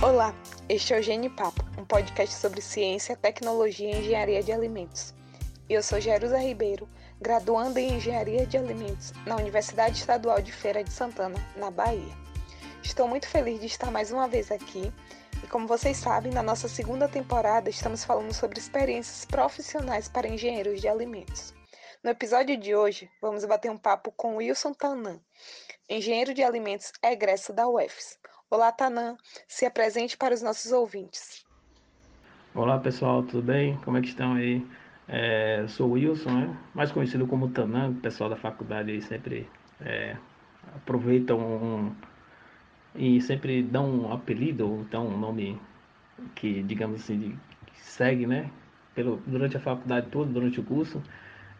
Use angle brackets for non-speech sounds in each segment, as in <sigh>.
Olá, este é o Gene Papo, um podcast sobre ciência, tecnologia e engenharia de alimentos. Eu sou Jerusa Ribeiro, graduanda em Engenharia de Alimentos na Universidade Estadual de Feira de Santana, na Bahia. Estou muito feliz de estar mais uma vez aqui e, como vocês sabem, na nossa segunda temporada estamos falando sobre experiências profissionais para engenheiros de alimentos. No episódio de hoje, vamos bater um papo com Wilson Tanan, engenheiro de alimentos egresso da UFS. Olá, Tanan, se apresente para os nossos ouvintes. Olá, pessoal, tudo bem? Como é que estão aí? É, sou Wilson, né? mais conhecido como Tanan, o pessoal da faculdade aí sempre é, aproveitam um, e sempre dão um apelido, ou então um nome que, digamos assim, que segue, né? Pelo, durante a faculdade toda, durante o curso.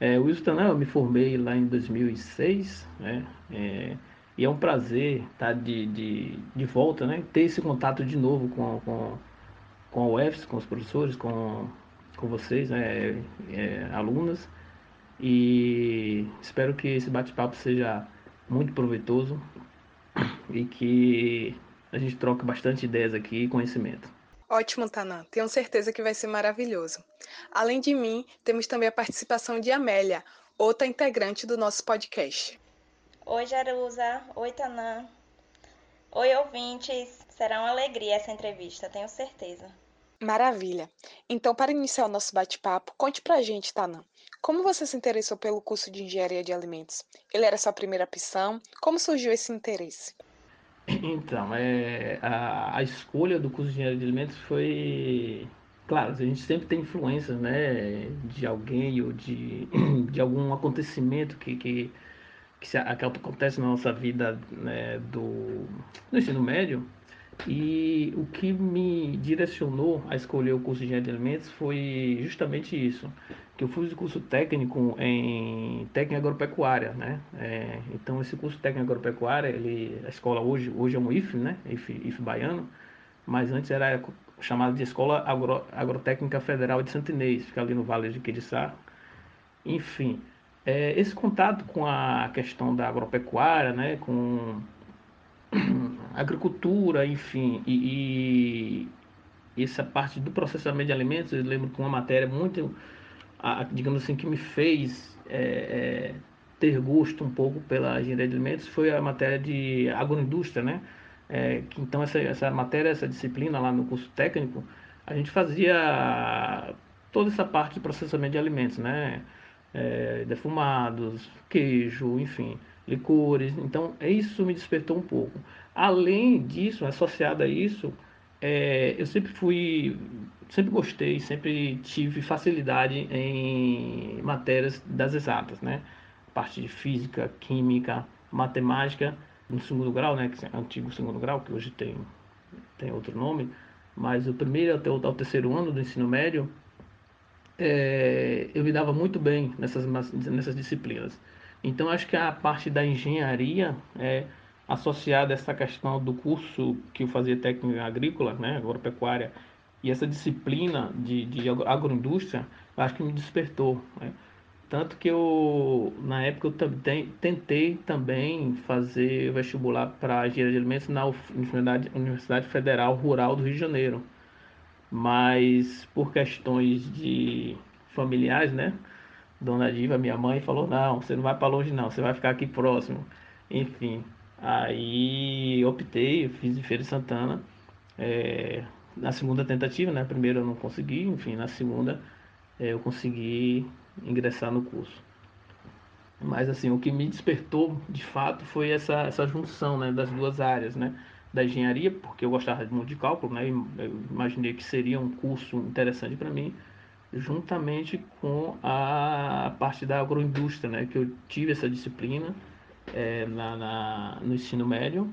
É, Wilson Tanan, eu me formei lá em 2006, né? É, e é um prazer estar tá de, de, de volta, né? Ter esse contato de novo com, com, com a UFS, com os professores, com, com vocês, né? É, alunas. E espero que esse bate-papo seja muito proveitoso e que a gente troque bastante ideias aqui e conhecimento. Ótimo, Tanan. Tenho certeza que vai ser maravilhoso. Além de mim, temos também a participação de Amélia, outra integrante do nosso podcast. Oi, Jerusa. Oi, Tanã. Oi, ouvintes. Será uma alegria essa entrevista, tenho certeza. Maravilha. Então, para iniciar o nosso bate-papo, conte pra gente, Tanã. Como você se interessou pelo curso de Engenharia de Alimentos? Ele era sua primeira opção? Como surgiu esse interesse? Então, é, a, a escolha do curso de Engenharia de Alimentos foi claro, a gente sempre tem influência né, de alguém ou de, <clears throat> de algum acontecimento que, que que, se, que acontece na nossa vida né, do, ensino médio. E o que me direcionou a escolher o curso de engenharia de alimentos foi justamente isso, que eu fiz o curso técnico em técnica agropecuária, né? É, então esse curso técnico agropecuária, ele, a escola hoje, hoje é um IF, né? IF, IF baiano, mas antes era chamada de Escola Agro, Agrotécnica Federal de Santinês, fica ali no Vale de Quiriçá. Enfim, é, esse contato com a questão da agropecuária, né, com <clears throat> agricultura, enfim, e, e, essa parte do processamento de alimentos, eu lembro que uma matéria muito, digamos assim, que me fez é, é, ter gosto um pouco pela engenharia de alimentos foi a matéria de agroindústria, né? É, que, então essa, essa matéria, essa disciplina lá no curso técnico, a gente fazia toda essa parte de processamento de alimentos, né? É, defumados, queijo, enfim, licores. Então, isso me despertou um pouco. Além disso, associado a isso, é, eu sempre fui, sempre gostei, sempre tive facilidade em matérias das exatas, né? Parte de física, química, matemática, no segundo grau, né? Que é antigo segundo grau, que hoje tem, tem outro nome, mas o primeiro até o, até o terceiro ano do ensino médio, é, eu me dava muito bem nessas, nessas disciplinas. Então, acho que a parte da engenharia é associada a essa questão do curso que eu fazia técnica agrícola, né, agropecuária, e essa disciplina de, de agroindústria, acho que me despertou. Né? Tanto que eu, na época, eu tentei também fazer vestibular para engenharia de alimentos na Universidade Federal Rural do Rio de Janeiro mas por questões de familiares, né? Dona Diva, minha mãe, falou: não, você não vai para longe, não, você vai ficar aqui próximo. Enfim, aí optei, fiz em Feira de Santana. É, na segunda tentativa, né? Primeiro eu não consegui, enfim, na segunda é, eu consegui ingressar no curso. Mas assim, o que me despertou de fato foi essa, essa junção né, das duas áreas, né? Da engenharia, porque eu gostava muito de cálculo, né? Eu imaginei que seria um curso interessante para mim, juntamente com a parte da agroindústria, né? Que eu tive essa disciplina é, na, na, no ensino médio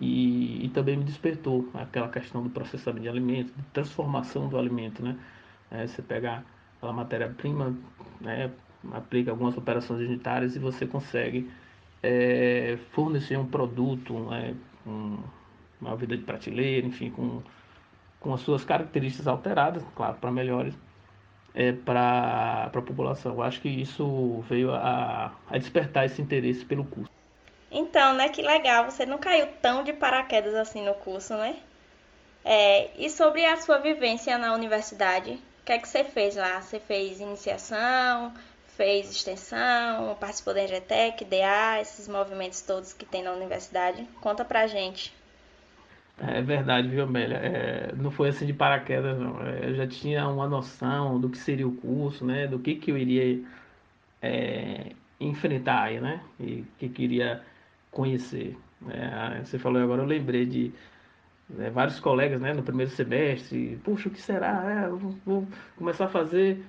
e, e, também me despertou aquela questão do processamento de alimentos, de transformação do alimento, né? É, você pegar aquela matéria-prima, né? aplica algumas operações unitárias e você consegue é, fornecer um produto, né? um, uma vida de prateleira, enfim, com, com as suas características alteradas, claro, para melhores é, para a população. Eu acho que isso veio a, a despertar esse interesse pelo curso. Então, né, que legal, você não caiu tão de paraquedas assim no curso, né? É, e sobre a sua vivência na universidade, o que é que você fez lá? Você fez iniciação, fez extensão, participou da EGTEC, DA, esses movimentos todos que tem na universidade? Conta pra gente. É verdade, viu, Amélia? É, não foi assim de paraquedas, não. É, eu já tinha uma noção do que seria o curso, né? Do que, que eu iria é, enfrentar aí, né? E que queria conhecer. É, você falou agora, eu lembrei de né, vários colegas né, no primeiro semestre. Puxa, o que será? É, vou, vou, começar a fazer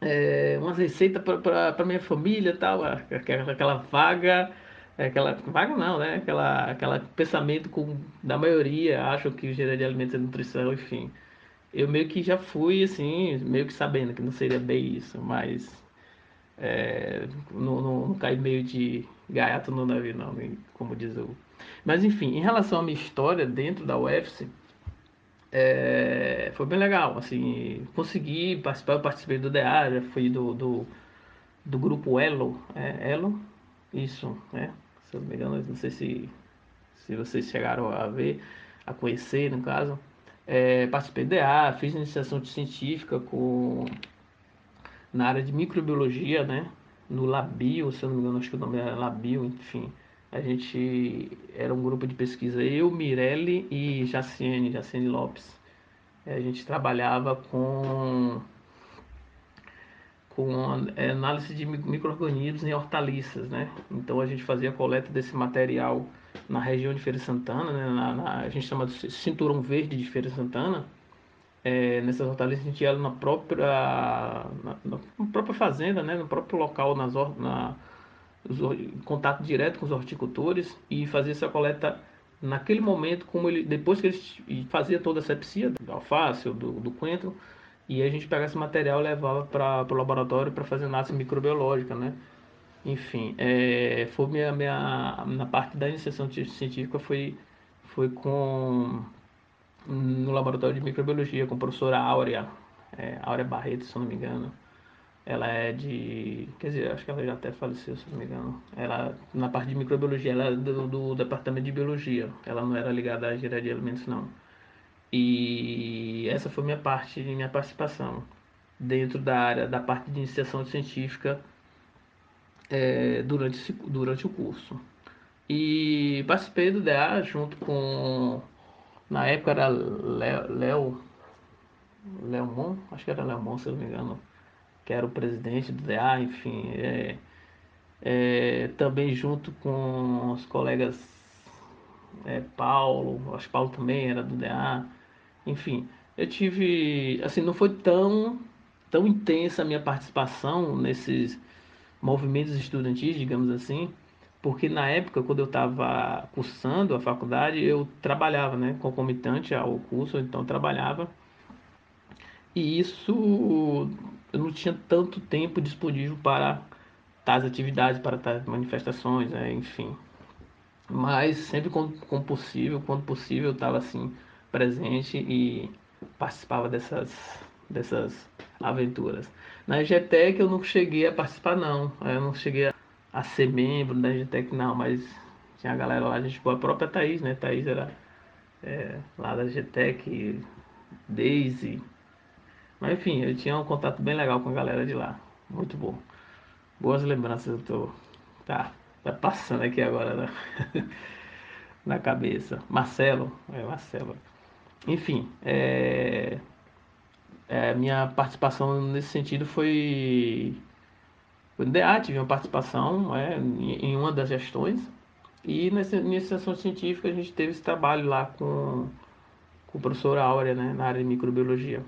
é, umas receitas para minha família tal. Aquela, aquela vaga. Aquela vaga não, né? Aquela, aquela pensamento com, da maioria acham que engenharia de alimentos é nutrição, enfim. Eu meio que já fui assim, meio que sabendo que não seria bem isso, mas é, não, não, não cai meio de gaiato no navio, não, como diz o. Mas enfim, em relação à minha história dentro da UFC, é, foi bem legal. Assim, consegui participar, eu participei do DA, já fui do, do, do grupo Elo. É, Elo? Isso, né? Se eu não me engano, não sei se, se vocês chegaram a ver, a conhecer, no caso. É, participei do DA, fiz iniciação científica com na área de microbiologia, né? No Labio, se eu não me engano, acho que o nome era Labio, enfim. A gente era um grupo de pesquisa, eu, Mirelle e Jaciene, Jaciene Lopes. A gente trabalhava com, com é, análise de micro-organismos em hortaliças, né? Então a gente fazia a coleta desse material na região de Feira Santana, né? na, na a gente chama de cinturão verde de Feira Santana, é, nessas hortaliças a gente ia na própria, na, na, própria fazenda, né, no próprio local, nas, na, em contato direto com os horticultores e fazia essa coleta naquele momento, como ele, depois que eles fazia toda a sepsia do alface do, do coentro, e a gente pegava esse material e levava para o laboratório para fazer análise microbiológica, né? Enfim, é, foi minha, minha, na parte da iniciação científica foi, foi com no laboratório de microbiologia com a professora Áurea, é, Áurea Barreto, se não me engano. Ela é de. Quer dizer, acho que ela já até faleceu, se não me engano. Ela, na parte de microbiologia, ela é do, do departamento de biologia. Ela não era ligada à engenharia de alimentos, não. E essa foi minha parte, minha participação dentro da área, da parte de iniciação científica é, durante, durante o curso. E participei do DA junto com na época era Léo. Léo Acho que era Léo se eu não me engano. Que era o presidente do DA, enfim. É, é, também junto com os colegas é, Paulo, acho que Paulo também era do DA. Enfim, eu tive. Assim, não foi tão, tão intensa a minha participação nesses movimentos estudantis, digamos assim porque na época, quando eu estava cursando a faculdade, eu trabalhava, né, concomitante ao curso, então trabalhava. E isso eu não tinha tanto tempo disponível para tais atividades, para tais manifestações, né, enfim. Mas sempre quando possível, quando possível, eu estava assim presente e participava dessas dessas aventuras. Na EGTEC eu não cheguei a participar não, eu não cheguei a a ser membro da GTEC, não, mas tinha a galera lá, a gente, a própria Thaís, né? Thaís era é, lá da GTEC, Daisy. Mas enfim, eu tinha um contato bem legal com a galera de lá. Muito bom. Boas lembranças, eu tô. Tá, tá passando aqui agora na, <laughs> na cabeça. Marcelo, é Marcelo. Enfim, é, é, minha participação nesse sentido foi o DA tive uma participação é, em uma das gestões e nessa iniciação científica a gente teve esse trabalho lá com, com o professor Áurea, né, na área de microbiologia.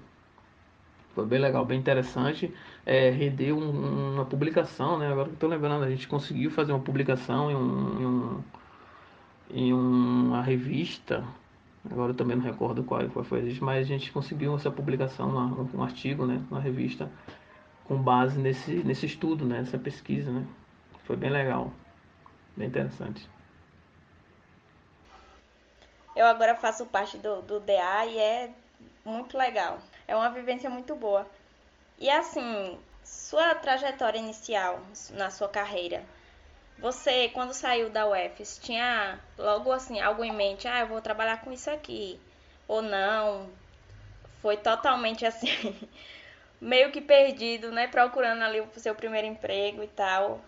Foi bem legal, bem interessante. É, rendeu um, uma publicação, né? Agora que estou lembrando, a gente conseguiu fazer uma publicação em, um, em, um, em uma revista. Agora eu também não recordo qual, qual foi, mas a gente conseguiu essa publicação, um, um artigo, né, na revista com base nesse, nesse estudo, né, nessa pesquisa, né? Foi bem legal, bem interessante. Eu agora faço parte do, do DA e é muito legal. É uma vivência muito boa. E assim, sua trajetória inicial na sua carreira, você, quando saiu da UFS, tinha logo assim algo em mente? Ah, eu vou trabalhar com isso aqui. ou não? Foi totalmente assim, <laughs> meio que perdido, né? Procurando ali o seu primeiro emprego e tal.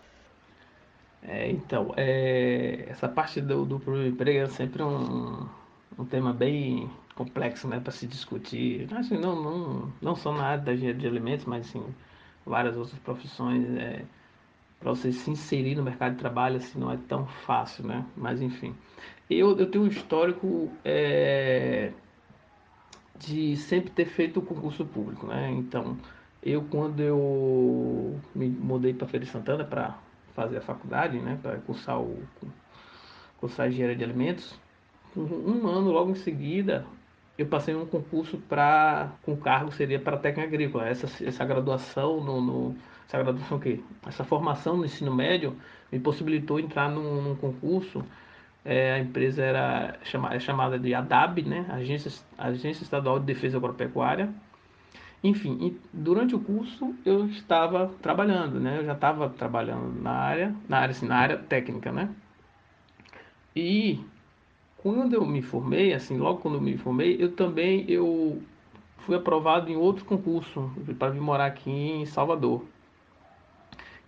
É, então, é, essa parte do, do primeiro emprego é sempre um, um tema bem complexo, né, para se discutir. Assim, não, não, não só na área da engenharia de alimentos, mas sim várias outras profissões. É, para você se inserir no mercado de trabalho assim não é tão fácil, né? Mas enfim, eu, eu tenho um histórico é, de sempre ter feito o concurso público, né? Então, eu quando eu me mudei para Feira de Santana para fazer a faculdade, né, para cursar o cursar engenharia de alimentos, um ano logo em seguida eu passei um concurso para com cargo seria para técnica agrícola. Essa essa graduação no, no essa graduação o quê? Essa formação no ensino médio me possibilitou entrar num, num concurso. É, a empresa era chamada, é chamada de ADAB, né? Agência, Agência Estadual de Defesa Agropecuária. Enfim, durante o curso eu estava trabalhando, né? Eu já estava trabalhando na área, na área, assim, na área técnica, né? E quando eu me formei, assim, logo quando eu me formei, eu também eu fui aprovado em outro concurso para vir morar aqui em Salvador.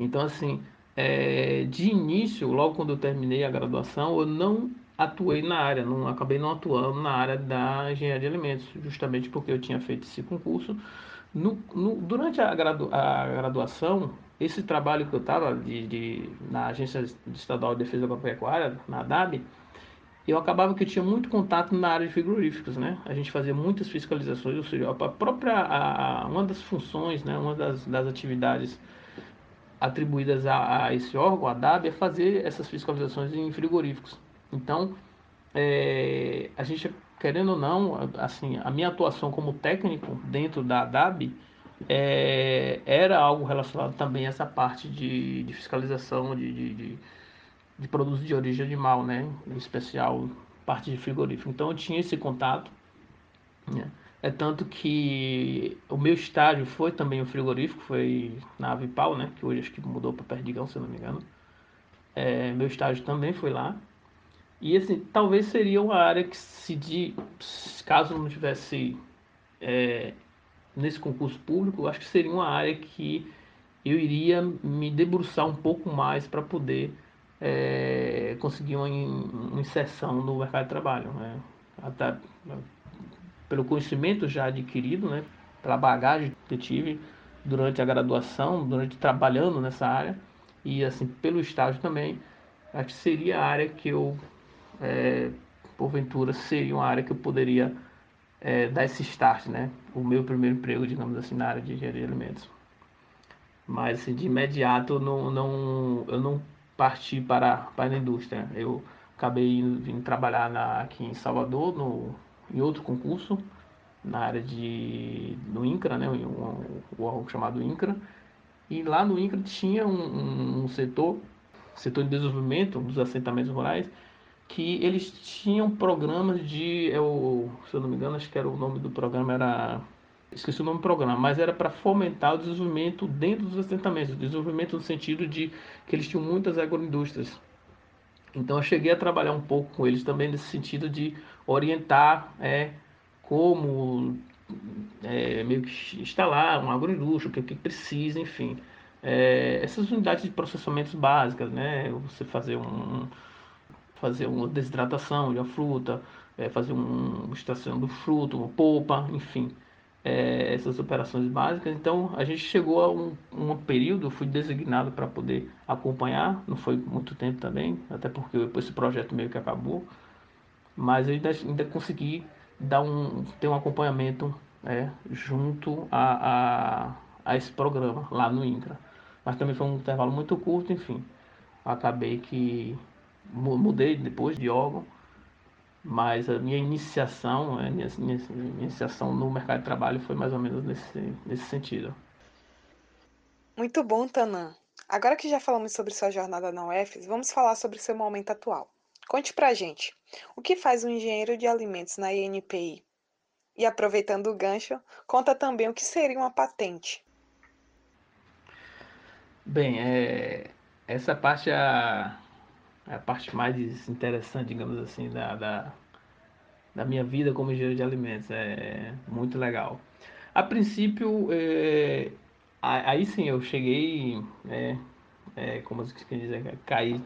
Então, assim, é, de início, logo quando eu terminei a graduação, eu não atuei na área, não acabei não atuando na área da engenharia de alimentos, justamente porque eu tinha feito esse concurso. No, no, durante a, gradu, a, graduação, esse trabalho que eu estava de, de, na Agência Estadual de Defesa Agropecuária, na ADAB, eu acabava que eu tinha muito contato na área de frigoríficos, né? A gente fazia muitas fiscalizações, ou seja, a própria a, uma das funções, né, uma das, das atividades atribuídas a, a, esse órgão, a DAB, é fazer essas fiscalizações em frigoríficos. Então, é, a gente, querendo ou não, assim, a minha atuação como técnico dentro da DAB é, era algo relacionado também a essa parte de, de fiscalização de, de, de, de produtos de origem animal, né? Em especial parte de frigorífico. Então, eu tinha esse contato, né? É tanto que o meu estágio foi também o frigorífico, foi na Avipal, né? Que hoje acho que mudou para Perdigão, se não me engano. É, meu estágio também foi lá. E assim, talvez seria uma área que se de, caso não tivesse é, nesse concurso público, acho que seria uma área que eu iria me debruçar um pouco mais para poder é, conseguir uma, uma, inserção no mercado de trabalho. Né? Até, pelo conhecimento já adquirido, né, pela bagagem que eu tive durante a graduação, durante trabalhando nessa área e assim pelo estágio também, acho que seria a área que eu, é, porventura, seria uma área que eu poderia é, dar esse start, né, o meu primeiro emprego, digamos assim, na área de engenharia de alimentos. Mas assim, de imediato não, não, eu não parti para, para a indústria. Eu acabei indo, vindo trabalhar na, aqui em Salvador, no em outro concurso na área de no INCRA, né, o órgão chamado INCRA, e lá no INCRA tinha um, um, setor, setor de desenvolvimento dos assentamentos rurais, que eles tinham programas de, eu, se eu não me engano, acho que era o nome do programa era esqueci o nome do programa, mas era para fomentar o desenvolvimento dentro dos assentamentos, desenvolvimento no sentido de que eles tinham muitas agroindústrias. Então eu cheguei a trabalhar um pouco com eles também nesse sentido de orientar é, como é, meio que instalar um agroindústria, o que, que precisa, enfim. É, essas unidades de processamento básicas, né? Você fazer um fazer uma desidratação de uma fruta, é, fazer um, uma extração do fruto, uma polpa, enfim é, essas operações básicas. Então a gente chegou a um, um período, fui designado para poder acompanhar, não foi muito tempo também, até porque esse projeto meio que acabou, mas eu ainda, ainda consegui dar um, ter um acompanhamento é, junto a, a, a esse programa lá no INCRA. Mas também foi um intervalo muito curto, enfim. Acabei que mudei depois de órgão mas a minha iniciação, a minha, minha, minha, iniciação no mercado de trabalho foi mais ou menos nesse, nesse sentido. Muito bom, Tanã. Agora que já falamos sobre sua jornada na UFES, vamos falar sobre seu momento atual. Conte pra gente, o que faz um engenheiro de alimentos na INPI? E aproveitando o gancho, conta também o que seria uma patente. Bem, é, essa parte é a, é a parte mais interessante, digamos assim, da, da, da minha vida como engenheiro de alimentos. É muito legal. A princípio, é, aí sim eu cheguei, é, é, como se quer dizer, cair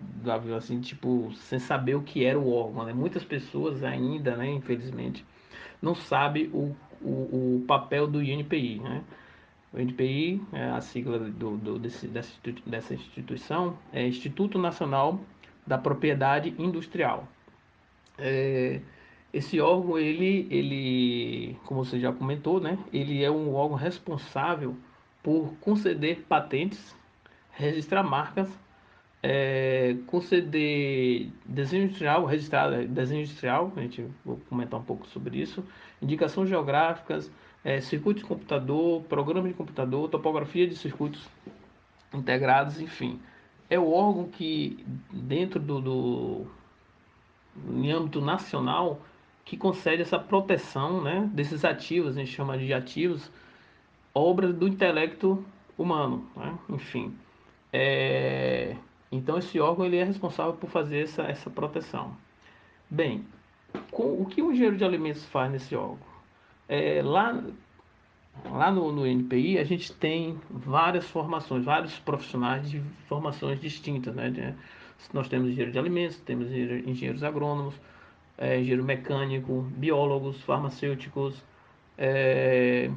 do avião assim, tipo, sem saber o que era o órgão. Né? Muitas pessoas ainda, né, infelizmente, não sabem o, o, o papel do INPI. Né? O INPI, é a sigla do, do, desse, dessa instituição, é Instituto Nacional da Propriedade Industrial. É, esse órgão, ele, ele, como você já comentou, né, ele é um órgão responsável por conceder patentes, registrar marcas, é, conceder desenho industrial, registrar desenho industrial, a gente vou comentar um pouco sobre isso, indicações geográficas, é, circuito de computador, programa de computador, topografia de circuitos integrados, enfim. É o órgão que, dentro do, do em âmbito nacional, que concede essa proteção né, desses ativos, a gente chama de ativos, obra do intelecto humano, né? enfim. É, então esse órgão ele é responsável por fazer essa, essa proteção. Bem, com, o que o engenheiro de alimentos faz nesse órgão? É, lá lá no, no NPI a gente tem várias formações, vários profissionais de formações distintas. Né? Nós temos engenheiro de alimentos, temos engenheiros agrônomos, é, engenheiro mecânico, biólogos, farmacêuticos, é,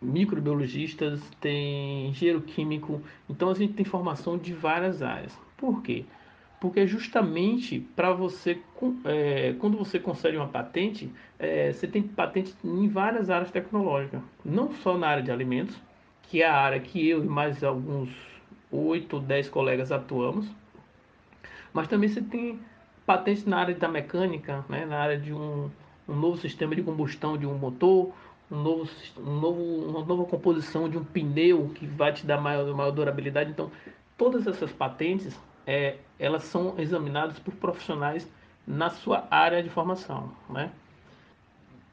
microbiologistas, tem engenheiro químico. Então a gente tem formação de várias áreas. Por quê? Porque justamente para você, é, quando você consegue uma patente, é, você tem patente em várias áreas tecnológicas, não só na área de alimentos, que é a área que eu e mais alguns 8 ou 10 colegas atuamos, mas também você tem patentes na área da mecânica, né, na área de um, um novo sistema de combustão de um motor, um novo, um novo, uma nova composição de um pneu que vai te dar maior, maior durabilidade. Então, todas essas patentes, é, elas são examinadas por profissionais na sua área de formação. Né?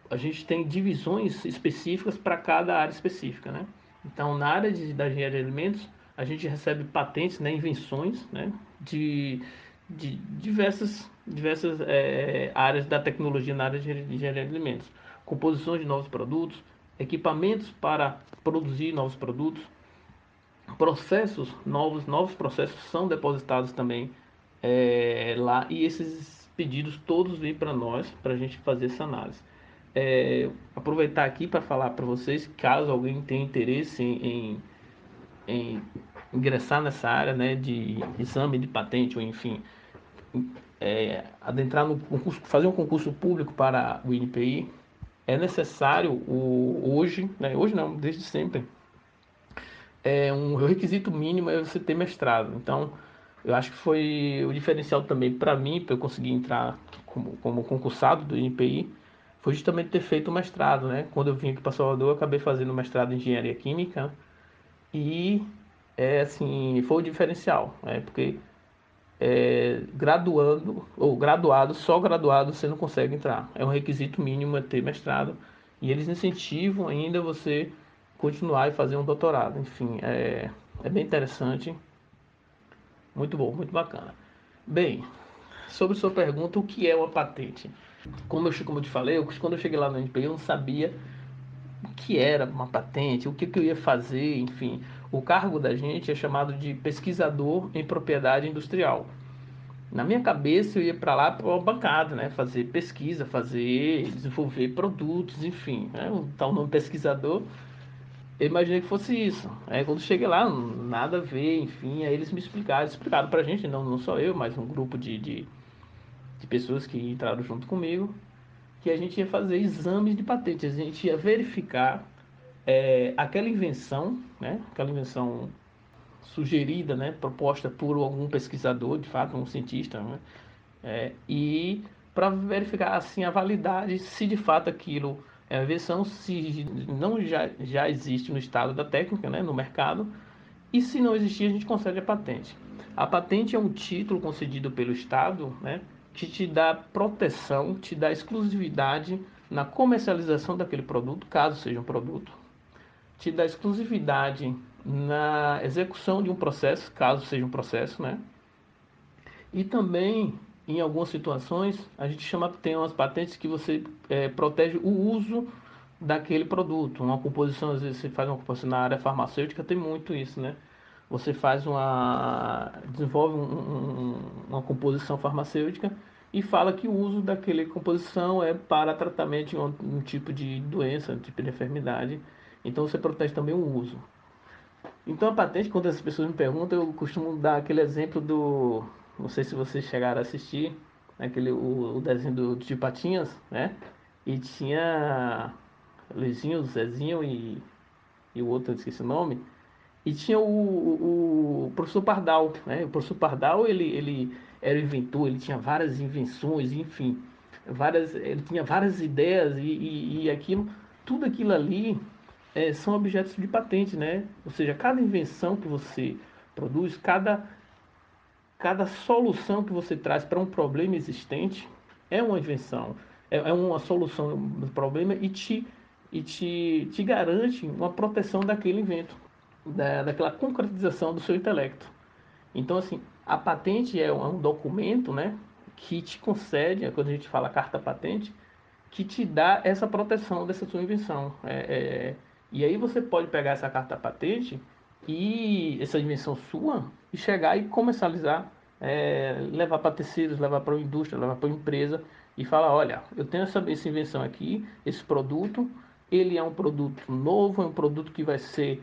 A gente tem divisões específicas para cada área específica. Né? Então, na área de, da engenharia de alimentos, a gente recebe patentes, né, invenções né, de de diversas, diversas é, áreas da tecnologia na área de engenharia de alimentos. Composições de novos produtos, equipamentos para produzir novos produtos, processos novos, novos processos são depositados também é, lá e esses pedidos todos vêm para nós para a gente fazer essa análise. É, aproveitar aqui para falar para vocês, caso alguém tenha interesse em, em, em ingressar nessa área né, de exame de patente ou enfim é, adentrar no concurso, fazer um concurso público para o INPI, é necessário o, hoje, né, hoje não, desde sempre, é um requisito mínimo é você ter mestrado. Então, eu acho que foi o diferencial também para mim, para eu conseguir entrar como, como concursado do INPI, foi justamente ter feito o mestrado, né? Quando eu vim aqui para Salvador, eu acabei fazendo mestrado em engenharia química e é assim, foi o diferencial, né? Porque é, graduando ou graduado, só graduado você não consegue entrar. É um requisito mínimo é ter mestrado e eles incentivam ainda você continuar e fazer um doutorado. Enfim, é, é bem interessante, muito bom, muito bacana. Bem, sobre sua pergunta, o que é uma patente? Como eu, como eu te falei, eu, quando eu cheguei lá no NPI, eu não sabia o que era uma patente, o que, que eu ia fazer, enfim. O cargo da gente é chamado de pesquisador em propriedade industrial. Na minha cabeça eu ia para lá para uma bancada, né? Fazer pesquisa, fazer, desenvolver produtos, enfim. Né? O tal nome pesquisador, eu imaginei que fosse isso. Aí quando cheguei lá, nada a ver, enfim. Aí eles me explicaram, explicaram para a gente, não, não só eu, mas um grupo de, de, de pessoas que entraram junto comigo, que a gente ia fazer exames de patentes, a gente ia verificar é, aquela invenção, né, aquela invenção sugerida, né, proposta por algum pesquisador, de fato, um cientista, né, é, e para verificar assim a validade, se de fato aquilo é uma invenção, se não já, já existe no estado da técnica, né, no mercado, e se não existir, a gente concede a patente. A patente é um título concedido pelo Estado, né, que te dá proteção, te dá exclusividade na comercialização daquele produto, caso seja um produto, te dá exclusividade na execução de um processo, caso seja um processo, né? E também em algumas situações, a gente chama, tem umas patentes que você é, protege o uso daquele produto. Uma composição, às vezes você faz uma composição na área farmacêutica, tem muito isso, né? Você faz uma. desenvolve um, um, uma composição farmacêutica e fala que o uso daquela composição é para tratamento de um, um tipo de doença, um tipo de enfermidade. Então você protege também o uso. Então a patente, quando as pessoas me perguntam, eu costumo dar aquele exemplo do. Não sei se vocês chegaram a assistir, aquele, o, o desenho do, de Patinhas, né? E tinha Luizinho, Zezinho e, e o outro, eu esqueci o nome. E tinha o, o, o, professor Pardal, né? O professor Pardal, ele, ele era inventor, ele tinha várias invenções, enfim, várias, ele tinha várias ideias e, e, e aquilo, tudo aquilo ali é, são objetos de patente, né? Ou seja, cada invenção que você produz, cada, cada solução que você traz para um problema existente é uma invenção, é, é uma solução do problema e te e te, te garante uma proteção daquele invento, da, daquela concretização do seu intelecto. Então, assim, a patente é um documento né, que te concede, quando a gente fala carta patente, que te dá essa proteção dessa sua invenção. É, é, e aí você pode pegar essa carta patente e essa invenção sua e chegar e comercializar, é, levar para terceiros, levar para a indústria, levar para a empresa e falar, olha, eu tenho essa, essa invenção aqui, esse produto, ele é um produto novo, é um produto que vai ser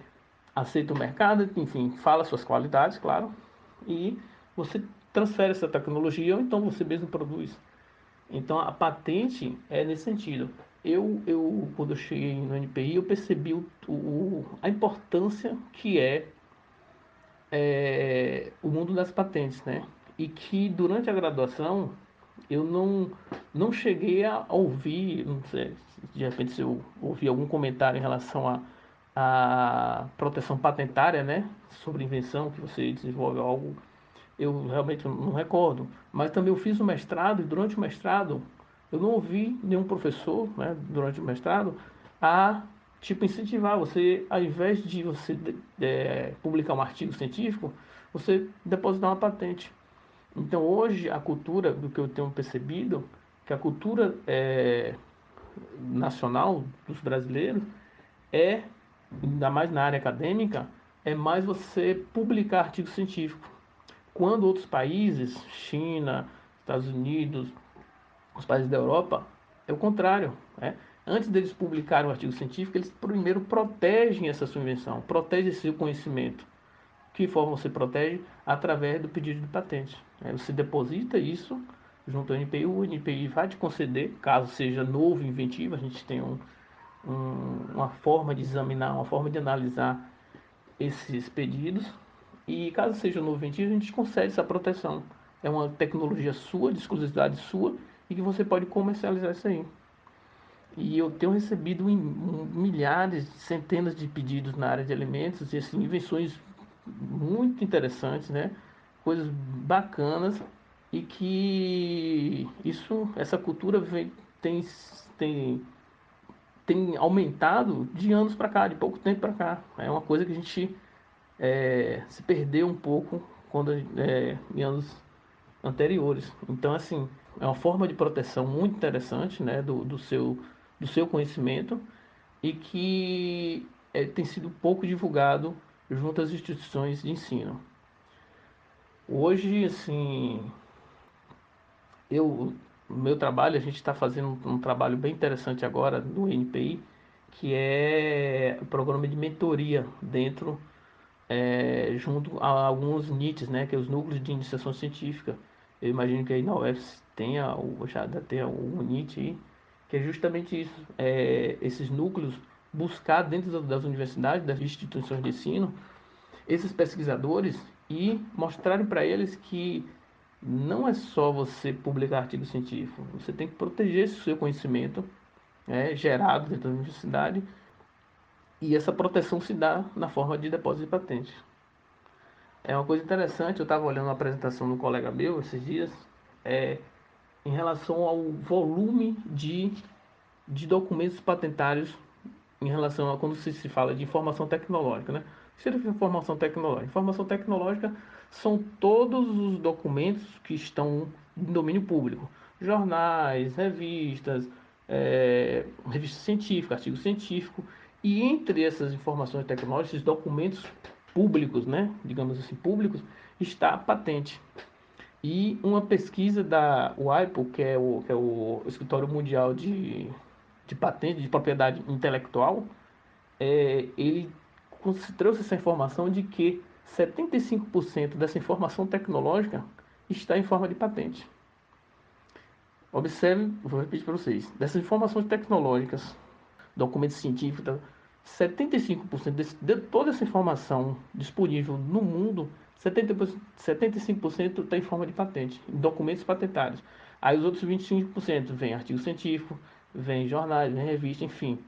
aceito no mercado, enfim, fala suas qualidades, claro, e você transfere essa tecnologia ou então você mesmo produz. Então a patente é nesse sentido. Eu, eu quando eu cheguei no NPI, eu percebi o, o a importância que é, é o mundo das patentes, né? E que durante a graduação eu não, não cheguei a ouvir, não sei, de repente se eu ouvi algum comentário em relação a, a proteção patentária, né, sobre invenção, que você desenvolve algo, eu realmente não recordo. Mas também eu fiz o mestrado e durante o mestrado eu não ouvi nenhum professor, né, durante o mestrado, a tipo incentivar você, ao invés de você é, publicar um artigo científico, você depositar uma patente. Então hoje a cultura, do que eu tenho percebido, que a cultura é, nacional dos brasileiros é, ainda mais na área acadêmica, é mais você publicar artigo científico. Quando outros países, China, Estados Unidos, os países da Europa, é o contrário. Né? Antes deles publicarem um artigo científico, eles primeiro protegem essa sua invenção, protegem seu conhecimento. Que forma você protege? Através do pedido de patente. Você deposita isso junto ao NPI, o NPI vai te conceder, caso seja novo inventivo, a gente tem um, um, uma forma de examinar, uma forma de analisar esses pedidos. E caso seja novo inventivo, a gente concede essa proteção. É uma tecnologia sua, de exclusividade sua, e que você pode comercializar isso aí. E eu tenho recebido milhares, centenas de pedidos na área de alimentos e assim, invenções muito interessantes, né? Coisas bacanas e que isso, essa cultura vem, tem, tem, tem aumentado de anos para cá, de pouco tempo para cá. É uma coisa que a gente é, se perdeu um pouco quando é, em anos anteriores. Então, assim, é uma forma de proteção muito interessante né, do, do, seu, do seu conhecimento e que é, tem sido pouco divulgado junto às instituições de ensino. Hoje, assim, eu, meu trabalho, a gente está fazendo um, um, trabalho bem interessante agora no NPI, que é o programa de mentoria dentro, é, junto a alguns NITs, né, que é os núcleos de iniciação científica. Eu imagino que aí na UFS tenha, o, já tenha o NIT que é justamente isso, é, esses núcleos buscar dentro das universidades, das instituições de ensino, esses pesquisadores e mostrarem para eles que não é só você publicar artigo científico, você tem que proteger esse seu conhecimento é, gerado dentro da universidade e essa proteção se dá na forma de depósito de patente. É uma coisa interessante, eu estava olhando uma apresentação do colega meu esses dias, é, em relação ao volume de, de documentos patentários em relação a quando se, se fala de informação tecnológica, né? O que significa informação tecnológica? Informação tecnológica são todos os documentos que estão de domínio público. Jornais, revistas, é, revista científica, artigo científico, e entre essas informações tecnológicas, documentos públicos, né, digamos assim, públicos, está a patente. E uma pesquisa da WIPO, que é o, que é o Escritório Mundial de, de Patente, de Propriedade Intelectual, é, ele trouxe essa informação de que 75% dessa informação tecnológica está em forma de patente. Observe, vou repetir para vocês, dessas informações tecnológicas, documentos científicos, 75% desse, de toda essa informação disponível no mundo, 70%, 75% está em forma de patente, em documentos patentários. Aí os outros 25% vem artigo científico, vem jornais, vem revista, enfim.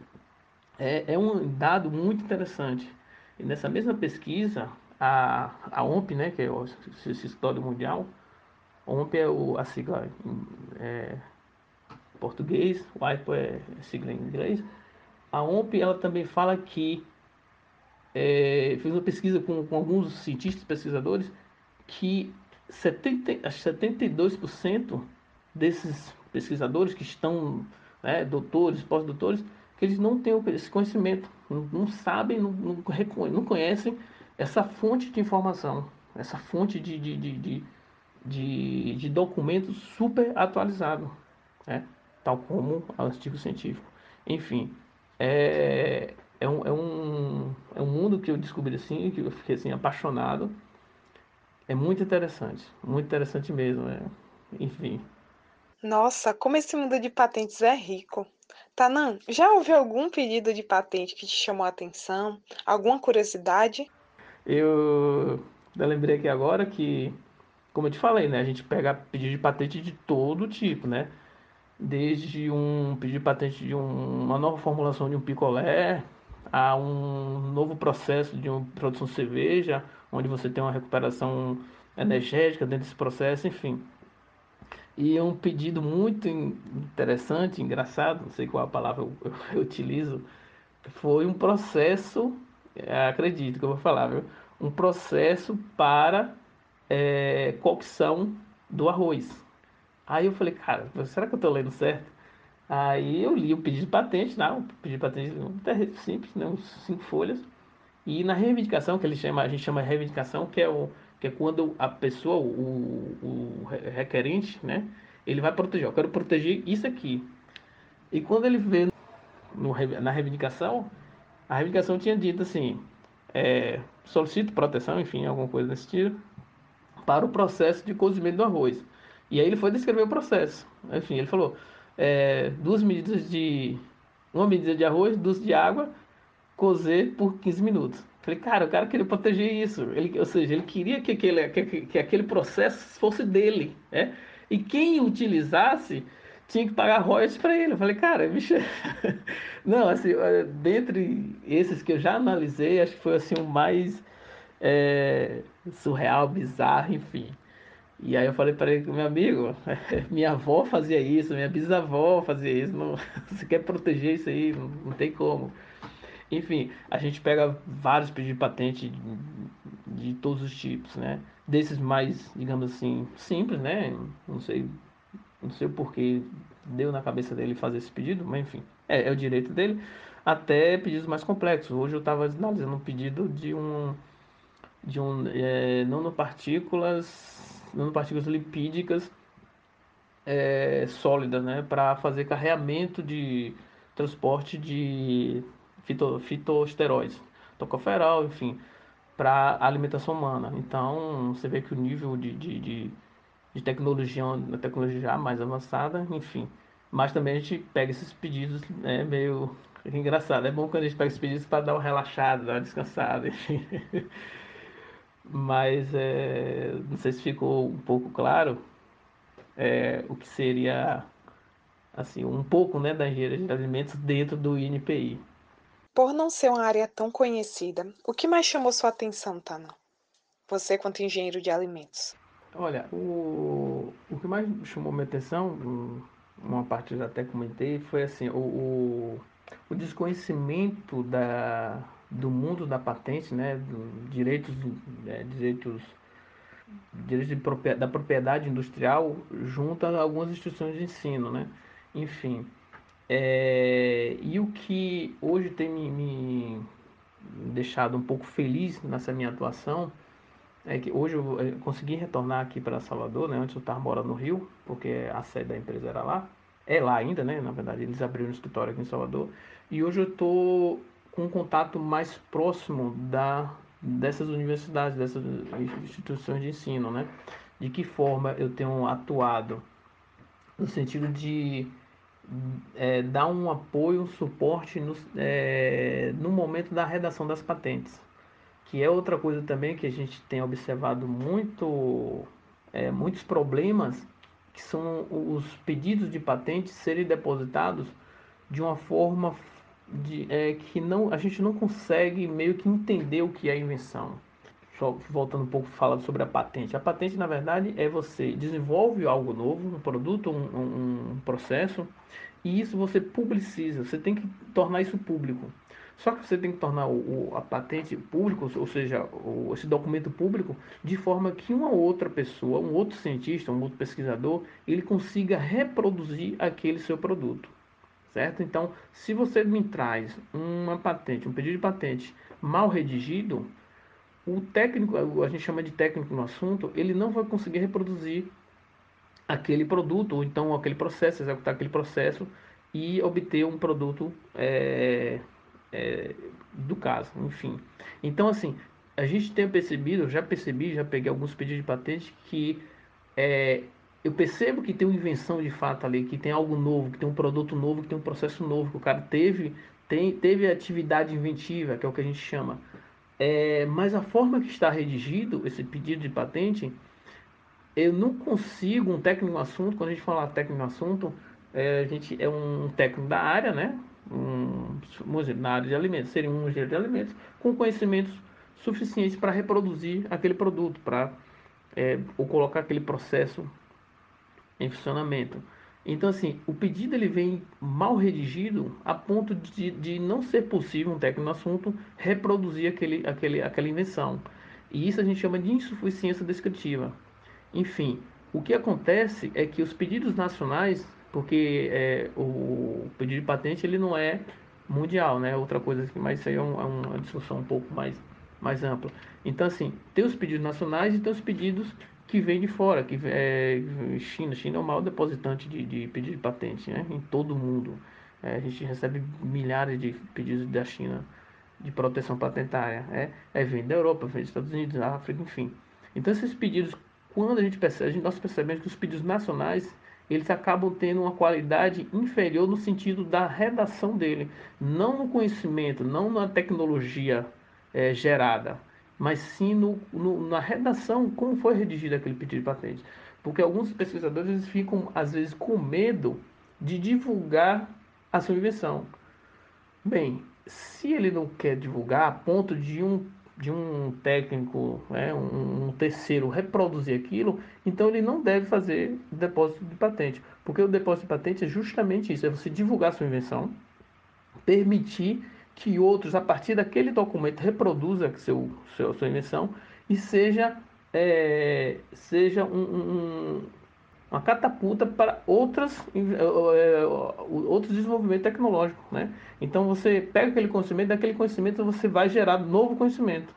É, é um dado muito interessante. E nessa mesma pesquisa, a, a OMP, né, que é o Sistório Mundial, OMP é o, a sigla é, português, o é a sigla em inglês. A OMP ela também fala que é, fez uma pesquisa com, com, alguns cientistas pesquisadores que 70, 72% desses pesquisadores que estão, né, doutores, pós-doutores, que eles não têm esse conhecimento, não, não sabem, não, não, não, conhecem essa fonte de informação, essa fonte de, de, de, de, de, de documento super atualizado, né? tal como o artigo científico. Enfim, é, é, um, é, um, é um mundo que eu descobri assim, que eu fiquei assim, apaixonado. É muito interessante, muito interessante mesmo. Né? Enfim. Nossa, como esse mundo de patentes é rico. Tanan, já houve algum pedido de patente que te chamou a atenção? Alguma curiosidade? Eu, eu lembrei aqui agora que, como eu te falei, né? A gente pega pedido de patente de todo tipo, né? Desde um pedido de patente de um, uma nova formulação de um picolé, a um novo processo de produção de cerveja, onde você tem uma recuperação energética dentro desse processo, enfim. E um pedido muito interessante, engraçado, não sei qual a palavra eu, eu utilizo, foi um processo, é, acredito que eu vou falar, viu? um processo para é, cocção do arroz. Aí eu falei, cara, será que eu estou lendo certo? Aí eu li o pedido de patente, não, o pedido de patente até simples, né, uns cinco folhas. E na reivindicação, que ele chama, a gente chama de reivindicação, que é o que é quando a pessoa, o, o requerente, né, ele vai proteger. Eu quero proteger isso aqui. E quando ele vê no, na reivindicação, a reivindicação tinha dito assim: é, solicito proteção, enfim, alguma coisa nesse sentido, para o processo de cozimento do arroz. E aí ele foi descrever o processo. Enfim, ele falou: é, duas medidas de. Uma medida de arroz, duas de água, cozer por 15 minutos. Falei, cara, o cara queria proteger isso. Ele, ou seja, ele queria que aquele, que, que aquele processo fosse dele. Né? E quem utilizasse tinha que pagar royalties para ele. Eu falei, cara, bicho. <laughs> Não, assim, dentre esses que eu já analisei, acho que foi assim o mais é, surreal, bizarro, enfim. E aí eu falei para ele, meu amigo, <laughs> minha avó fazia isso, minha bisavó fazia isso, não, <laughs> você quer proteger isso aí, não, não tem como. Enfim, a gente pega vários pedidos de patente de, de, todos os tipos, né? Desses mais, digamos assim, simples, né? Não sei, não sei o porquê deu na cabeça dele fazer esse pedido, mas enfim, é, é o direito dele. Até pedidos mais complexos. Hoje eu estava analisando um pedido de um de um é, nanopartículas, nanopartículas lipídicas é, sólidas, né, para fazer carreamento de transporte de fito, fitosteróides, tocoferol, enfim, para alimentação humana. Então, você vê que o nível de, de, de, de tecnologia, a tecnologia já mais avançada, enfim. Mas também a gente pega esses pedidos, é meio <laughs> engraçado. É bom quando a gente pega esses pedidos para dar uma relaxada, dar uma descansada, enfim. <laughs> Mas é, não sei se ficou um pouco claro é, o que seria assim um pouco né, da engenharia de alimentos dentro do INPI. Por não ser uma área tão conhecida, o que mais chamou sua atenção, Tana? Você quanto engenheiro de alimentos. Olha, o, o que mais chamou minha atenção, uma parte eu já até comentei, foi assim, o, o, o desconhecimento da, do mundo da patente, né, do direitos, é, direitos direito de da propriedade industrial junto a algumas instituições de ensino, né? Enfim, é, e o que hoje tem me, me, deixado um pouco feliz nessa minha atuação é que hoje eu consegui retornar aqui para Salvador, né? Antes eu estava morando no Rio, porque a sede da empresa era lá. É lá ainda, né? Na verdade, eles abriram um escritório aqui em Salvador. E hoje eu estou com um contato mais próximo da, dessas universidades, dessas instituições de ensino, né? De que forma eu tenho atuado no sentido de é, dar um apoio, um suporte no, é, no momento da redação das patentes, que é outra coisa também que a gente tem observado muito, é, muitos problemas, que são os pedidos de patentes serem depositados de uma forma de, é, que não, a gente não consegue meio que entender o que é invenção. Só voltando um pouco falando sobre a patente. A patente, na verdade, é você desenvolve algo novo, um produto, um, um, um processo, e isso você publiciza, você tem que tornar isso público. Só que você tem que tornar o, a patente público, ou seja, o, esse documento público, de forma que uma outra pessoa, um outro cientista, um outro pesquisador, ele consiga reproduzir aquele seu produto certo? Então, se você me traz uma patente, um pedido de patente mal redigido, o técnico, a gente chama de técnico no assunto, ele não vai conseguir reproduzir aquele produto, ou então aquele processo, executar aquele processo e obter um produto é, é, do caso, enfim. Então, assim, a gente tem percebido, já percebi, já peguei alguns pedidos de patente que é, eu percebo que tem uma invenção de fato ali, que tem algo novo, que tem um produto novo, que tem um processo novo, que o cara teve, tem, teve atividade inventiva, que é o que a gente chama. É, mas a forma que está redigido esse pedido de patente, eu não consigo, um técnico no assunto, quando a gente fala técnico no assunto, é, a gente é um técnico da área, né? Um, na área de alimentos, seria um engenheiro de alimentos, com conhecimentos suficientes para reproduzir aquele produto, para é, ou colocar aquele processo em funcionamento. Então, assim, o pedido ele vem mal redigido a ponto de, de não ser possível um técnico no assunto reproduzir aquele, aquele, aquela invenção. E isso a gente chama de insuficiência descritiva. Enfim, o que acontece é que os pedidos nacionais, porque é, o pedido de patente ele não é mundial, né? Outra coisa, mas isso aí é, um, é uma discussão um pouco mais, mais ampla. Então, assim, tem os pedidos nacionais e tem os pedidos que vem de fora, que é China. China é o maior depositante de, de pedido de patente né, em todo o mundo. É, a gente recebe milhares de pedidos da China de proteção patentária. É, é vem da Europa, vem dos Estados Unidos, da África, enfim. Então esses pedidos, quando a gente percebe, nós percebemos que os pedidos nacionais eles acabam tendo uma qualidade inferior no sentido da redação dele, não no conhecimento, não na tecnologia é, gerada mas sim no, no, na redação, como foi redigido aquele pedido de patente. Porque alguns pesquisadores ficam, às vezes, com medo de divulgar a sua invenção. Bem, se ele não quer divulgar a ponto de um, de um técnico, né, um, um terceiro reproduzir aquilo, então ele não deve fazer depósito de patente. Porque o depósito de patente é justamente isso, é você divulgar a sua invenção, permitir que outros, a partir daquele documento, reproduza seu, seu, sua invenção e seja, é, seja um, um, uma catapulta para outras, é, outros desenvolvimentos tecnológicos. Né? Então você pega aquele conhecimento, daquele conhecimento você vai gerar novo conhecimento.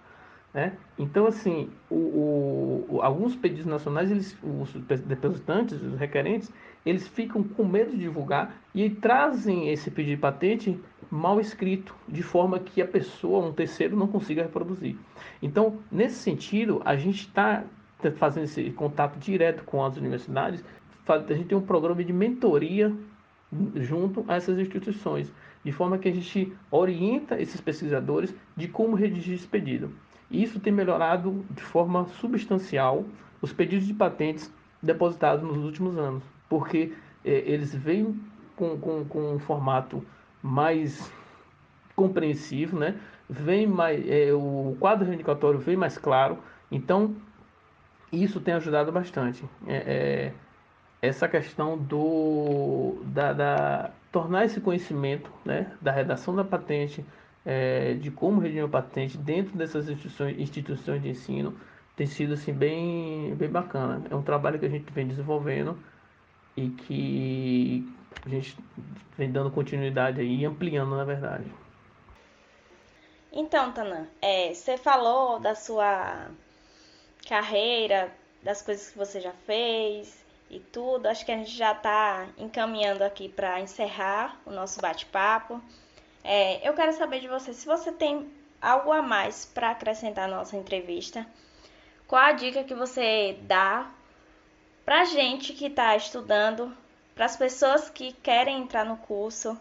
Né? Então, assim, o, o, alguns pedidos nacionais, eles, os depositantes, os requerentes, eles ficam com medo de divulgar e trazem esse pedido de patente mal escrito, de forma que a pessoa, um terceiro, não consiga reproduzir. Então, nesse sentido, a gente está fazendo esse contato direto com as universidades, a gente tem um programa de mentoria junto a essas instituições, de forma que a gente orienta esses pesquisadores de como redigir esse pedido. E isso tem melhorado de forma substancial os pedidos de patentes depositados nos últimos anos, porque eh, eles vêm com, com, com um formato mais compreensivo, né? Vem mais, é, o quadro reivindicatório vem mais claro, então isso tem ajudado bastante. É, é, essa questão do da, da, tornar esse conhecimento, né, da redação da patente, é, de como redimir a patente dentro dessas instituições, instituições de ensino tem sido assim bem, bem bacana. É um trabalho que a gente vem desenvolvendo e que a gente vem dando continuidade aí e ampliando, na verdade. Então, Tanã, é, você falou da sua carreira, das coisas que você já fez e tudo. Acho que a gente já está encaminhando aqui para encerrar o nosso bate-papo. É, eu quero saber de você se você tem algo a mais para acrescentar na nossa entrevista. Qual a dica que você dá para gente que está estudando, para as pessoas que querem entrar no curso?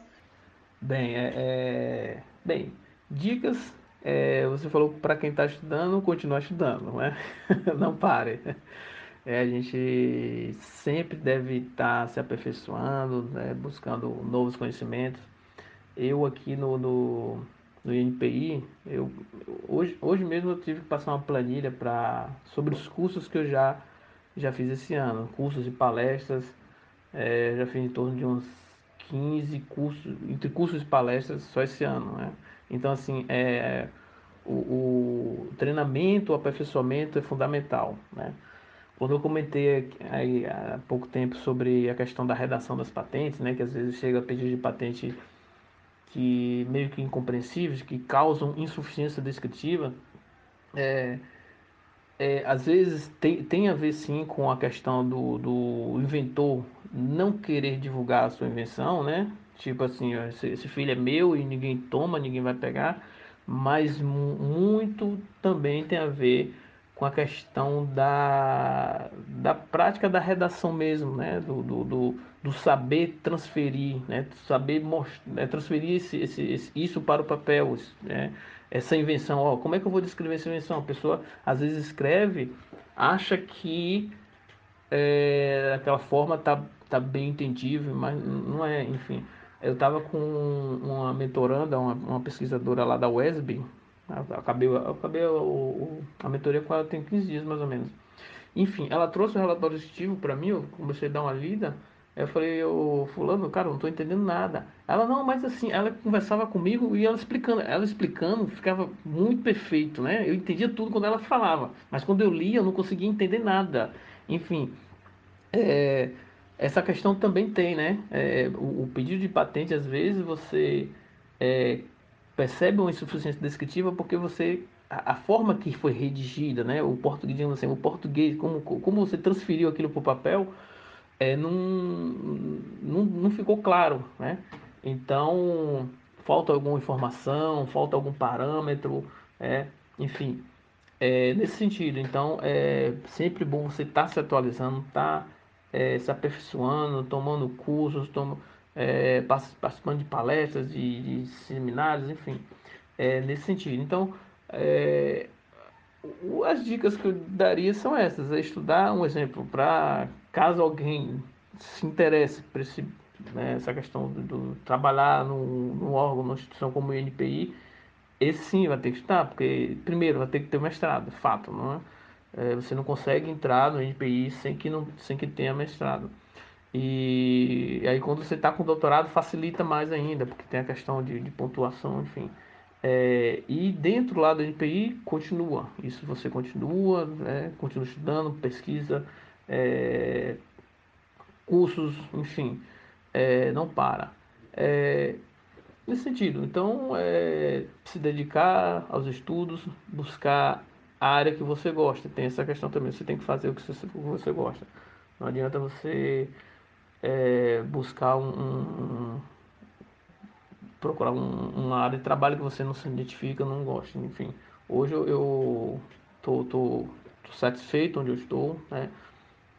Bem, é, é... bem, dicas. É, você falou para quem está estudando, continuar estudando, né? <laughs> não pare. É, a gente sempre deve estar tá se aperfeiçoando, né? buscando novos conhecimentos. Eu aqui no, no, no INPI, eu, hoje, hoje mesmo eu tive que passar uma planilha pra, sobre os cursos que eu já, já fiz esse ano, cursos e palestras, é, já fiz em torno de uns 15 cursos, entre cursos e palestras só esse ano, né? Então, assim, é, o, o treinamento, o aperfeiçoamento é fundamental, né? Quando eu comentei aí, há pouco tempo sobre a questão da redação das patentes, né, que às vezes chega a pedir de patente que meio que incompreensíveis, que causam insuficiência descritiva, é, é, às vezes tem, tem a ver sim com a questão do, do inventor não querer divulgar a sua invenção, né? Tipo assim, esse, esse, filho é meu e ninguém toma, ninguém vai pegar, mas muito também tem a ver com a questão da, da prática da redação mesmo, né? do, do, do, do saber transferir, né? saber né? transferir esse, esse, esse, isso para o papel, né? Essa invenção. Ó, como é que eu vou descrever essa invenção? A pessoa às vezes escreve, acha que é, aquela forma tá, tá bem entendível, mas não é, enfim. Eu estava com uma mentoranda, uma, uma pesquisadora lá da WESB, eu acabei, acabei o, a mentoria com ela tem 15 dias mais ou menos. Enfim, ela trouxe o relatório executivo para mim, eu comecei a dar uma lida. Eu falei, ô fulano, cara, não estou entendendo nada. Ela, não, mas assim, ela conversava comigo e ela explicando, ela explicando ficava muito perfeito, né? Eu entendia tudo quando ela falava, mas quando eu lia eu não conseguia entender nada. Enfim, é, essa questão também tem, né? É, o, o, pedido de patente, às vezes, você é, percebe uma insuficiência descritiva porque você a, forma que foi redigida, né, o português, assim, o português, como, como você transferiu aquilo para o papel, é, não, não, não ficou claro, né? Então, falta alguma informação, falta algum parâmetro, é, enfim, é, nesse sentido. Então, é sempre bom você estar tá se atualizando, estar tá, é, se aperfeiçoando, tomando cursos, tomando é, participando de palestras, de, de seminários, enfim, é, nesse sentido. Então, é, as dicas que eu daria são essas: é estudar um exemplo para caso alguém se interesse por esse, né, essa questão do, do trabalhar num, num, órgão, numa instituição como o INPI, esse sim vai ter que estudar, porque primeiro vai ter que ter mestrado, fato, não é? é você não consegue entrar no INPI sem que, não, sem que tenha mestrado. E, aí quando você está com doutorado facilita mais ainda, porque tem a questão de, de pontuação, enfim. É, e dentro lá do NPI continua, isso você continua, né, continua estudando, pesquisa, é, cursos, enfim, é, não para. É, nesse sentido, então, é, se dedicar aos estudos, buscar a área que você gosta, tem essa questão também, você tem que fazer o que você, o que você gosta. Não adianta você é, buscar um, um procurar um, uma área de trabalho que você não se identifica, não gosta, enfim. Hoje eu, eu tô, tô, tô satisfeito onde eu estou, né?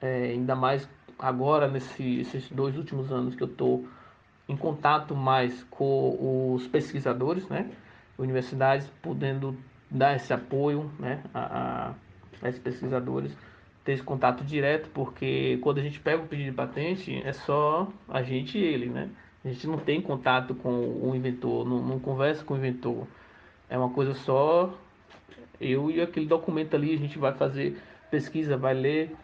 É, ainda mais agora nesses dois últimos anos que eu estou em contato mais com os pesquisadores, né? Universidades podendo dar esse apoio, né? A, a esses pesquisadores ter esse contato direto, porque quando a gente pega o pedido de patente, é só a gente e ele, né? A gente não tem contato com o inventor, não, não conversa com o inventor. É uma coisa só eu e aquele documento ali, a gente vai fazer pesquisa, vai ler,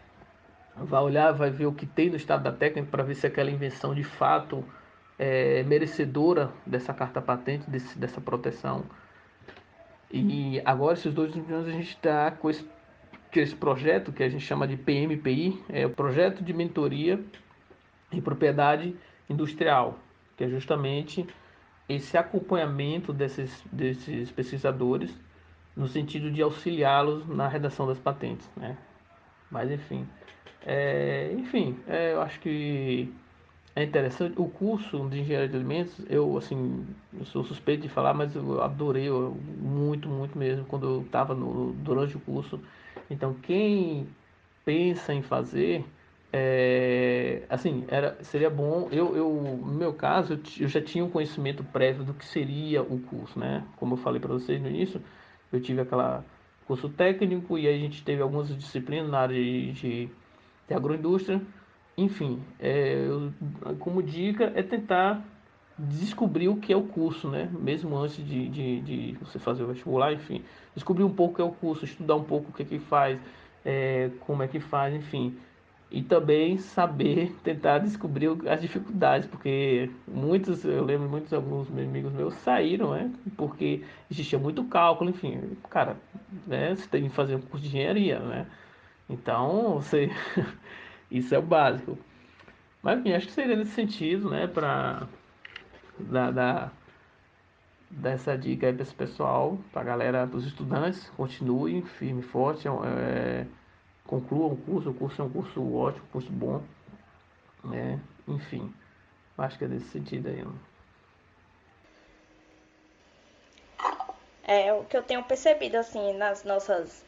vai olhar, vai ver o que tem no estado da técnica para ver se aquela invenção de fato é merecedora dessa carta patente, desse, dessa proteção. E agora, esses dois anos, a gente está com esse que esse projeto que a gente chama de PMPI é o projeto de mentoria em propriedade industrial, que é justamente esse acompanhamento desses, desses pesquisadores no sentido de auxiliá-los na redação das patentes, né? Mas enfim, é, enfim, é, eu acho que é interessante. O curso de engenharia de alimentos, eu assim, eu sou suspeito de falar, mas eu adorei eu, muito, muito mesmo quando eu estava durante o curso. Então, quem pensa em fazer, é, assim, era, seria bom. Eu, eu, no meu caso, eu, eu já tinha um conhecimento prévio do que seria o curso, né? Como eu falei para vocês no início, eu tive aquela curso técnico e aí a gente teve algumas disciplinas na área de, de, agroindústria. Enfim, é, eu, como dica é tentar descobrir o que é o curso, né? Mesmo antes de, de, de você fazer o vestibular, enfim, descobrir um pouco o que é o curso, estudar um pouco o que é que faz, é, como é que faz, enfim e também saber tentar descobrir as dificuldades, porque muitos, eu lembro muitos alguns amigos meus saíram, né? Porque existia muito cálculo, enfim, cara, né? Você tem que fazer um curso de engenharia, né? Então, você <laughs> isso é o básico. Mas enfim, acho que seria nesse sentido, né, para dar, dar, dar essa dica aí para esse pessoal, para a galera, para os estudantes, continuem firme e forte, é, concluam o curso, o curso é um curso ótimo, um curso bom, né? Enfim, acho que é nesse sentido aí. É, o que eu tenho percebido, assim, nas nossas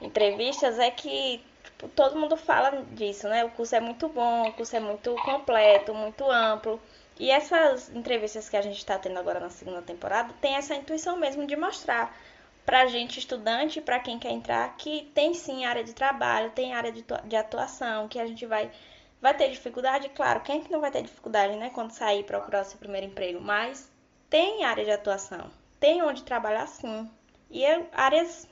entrevistas é que tipo, todo mundo fala disso, né? O curso é muito bom, o curso é muito completo, muito amplo. E essas entrevistas que a gente está tendo agora na segunda temporada tem essa intuição mesmo de mostrar para gente estudante, para quem quer entrar, que tem sim área de trabalho, tem área de, de atuação, que a gente vai vai ter dificuldade, claro, quem é que não vai ter dificuldade, né, quando sair procurar seu primeiro emprego, mas tem área de atuação, tem onde trabalhar sim. E é, áreas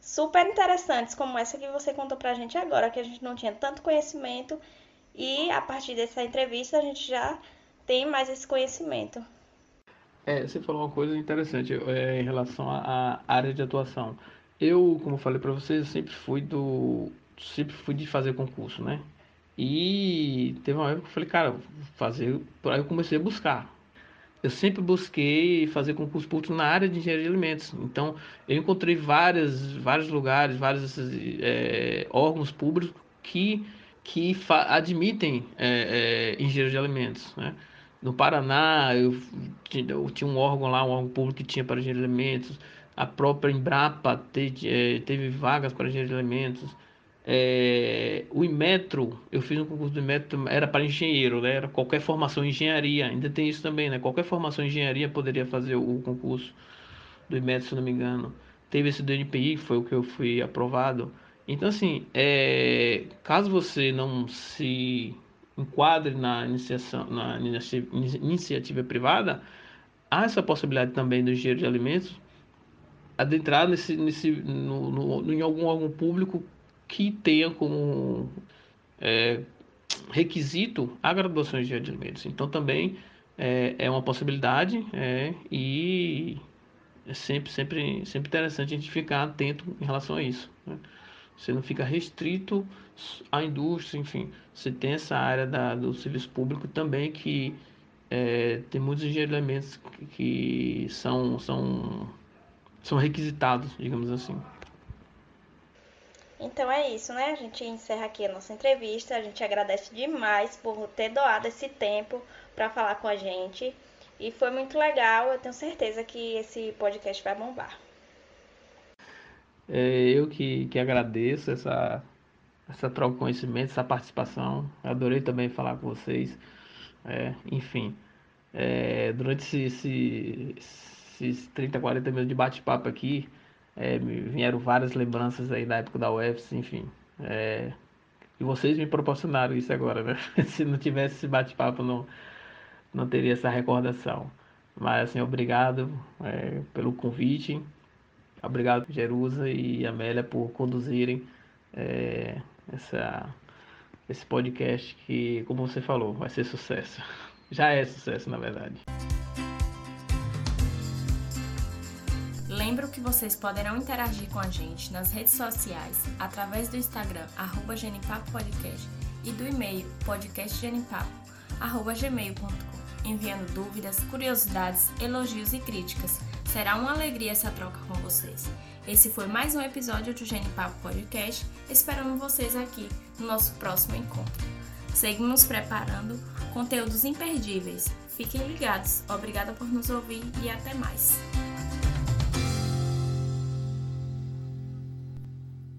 super interessantes como essa que você contou pra gente agora, que a gente não tinha tanto conhecimento e a partir dessa entrevista a gente já tem mais esse conhecimento. É, você falou uma coisa interessante é, em relação à área de atuação. Eu, como falei para vocês, sempre fui do sempre fui de fazer concurso, né? E teve uma época que eu falei, cara, fazer, aí eu comecei a buscar. Eu sempre busquei fazer concurso público na área de engenharia de alimentos. Então, eu encontrei várias, vários lugares, vários é, órgãos públicos que, que admitem é, é, engenharia de alimentos, né? No Paraná, eu, eu, tinha um órgão lá, um órgão público que tinha para engenharia de alimentos. A própria Embrapa é, teve vagas para engenharia de alimentos. É, o Imetro, eu fiz um concurso do Imetro, era para engenheiro, né? Era qualquer formação em engenharia. Ainda tem isso também, né? Qualquer formação em engenharia poderia fazer o, concurso do Imetro, se não me engano. Teve esse do NPI, foi o que eu fui aprovado. Então, assim, é, caso você não se enquadre na iniciação, na iniciativa privada, há essa possibilidade também do engenheiro de alimentos adentrar nesse, nesse, no, no, em algum órgão público que tenha como é, requisito a graduação em engenharia de alimentos. Então também é, é uma possibilidade é, e é sempre, sempre, sempre interessante a gente ficar atento em relação a isso. Né? Você não fica restrito à indústria, enfim. Você tem essa área da, do serviço público também que é, tem muitos elementos que, que são, são, são requisitados, digamos assim. Então é isso, né? A gente encerra aqui a nossa entrevista. A gente agradece demais por ter doado esse tempo para falar com a gente. E foi muito legal. Eu tenho certeza que esse podcast vai bombar. É eu que, que agradeço essa, essa troca de conhecimento, essa participação. Adorei também falar com vocês. É, enfim, é, durante esse, esse, esses 30, 40 minutos de bate-papo aqui, é, vieram várias lembranças aí da época da UFS, enfim. É, e vocês me proporcionaram isso agora, né? <laughs> Se não tivesse esse bate-papo, não, não teria essa recordação. Mas, assim, obrigado é, pelo convite. Obrigado, Jerusa e Amélia, por conduzirem é, essa, esse podcast que, como você falou, vai ser sucesso. <laughs> Já é sucesso, na verdade. Lembro que vocês poderão interagir com a gente nas redes sociais através do Instagram arroba Podcast e do e-mail podcastgenipapo.gmail.com enviando dúvidas, curiosidades, elogios e críticas. Será uma alegria essa troca com vocês. Esse foi mais um episódio do Genipapo Podcast, esperando vocês aqui no nosso próximo encontro. Seguimos preparando conteúdos imperdíveis. Fiquem ligados. Obrigada por nos ouvir e até mais.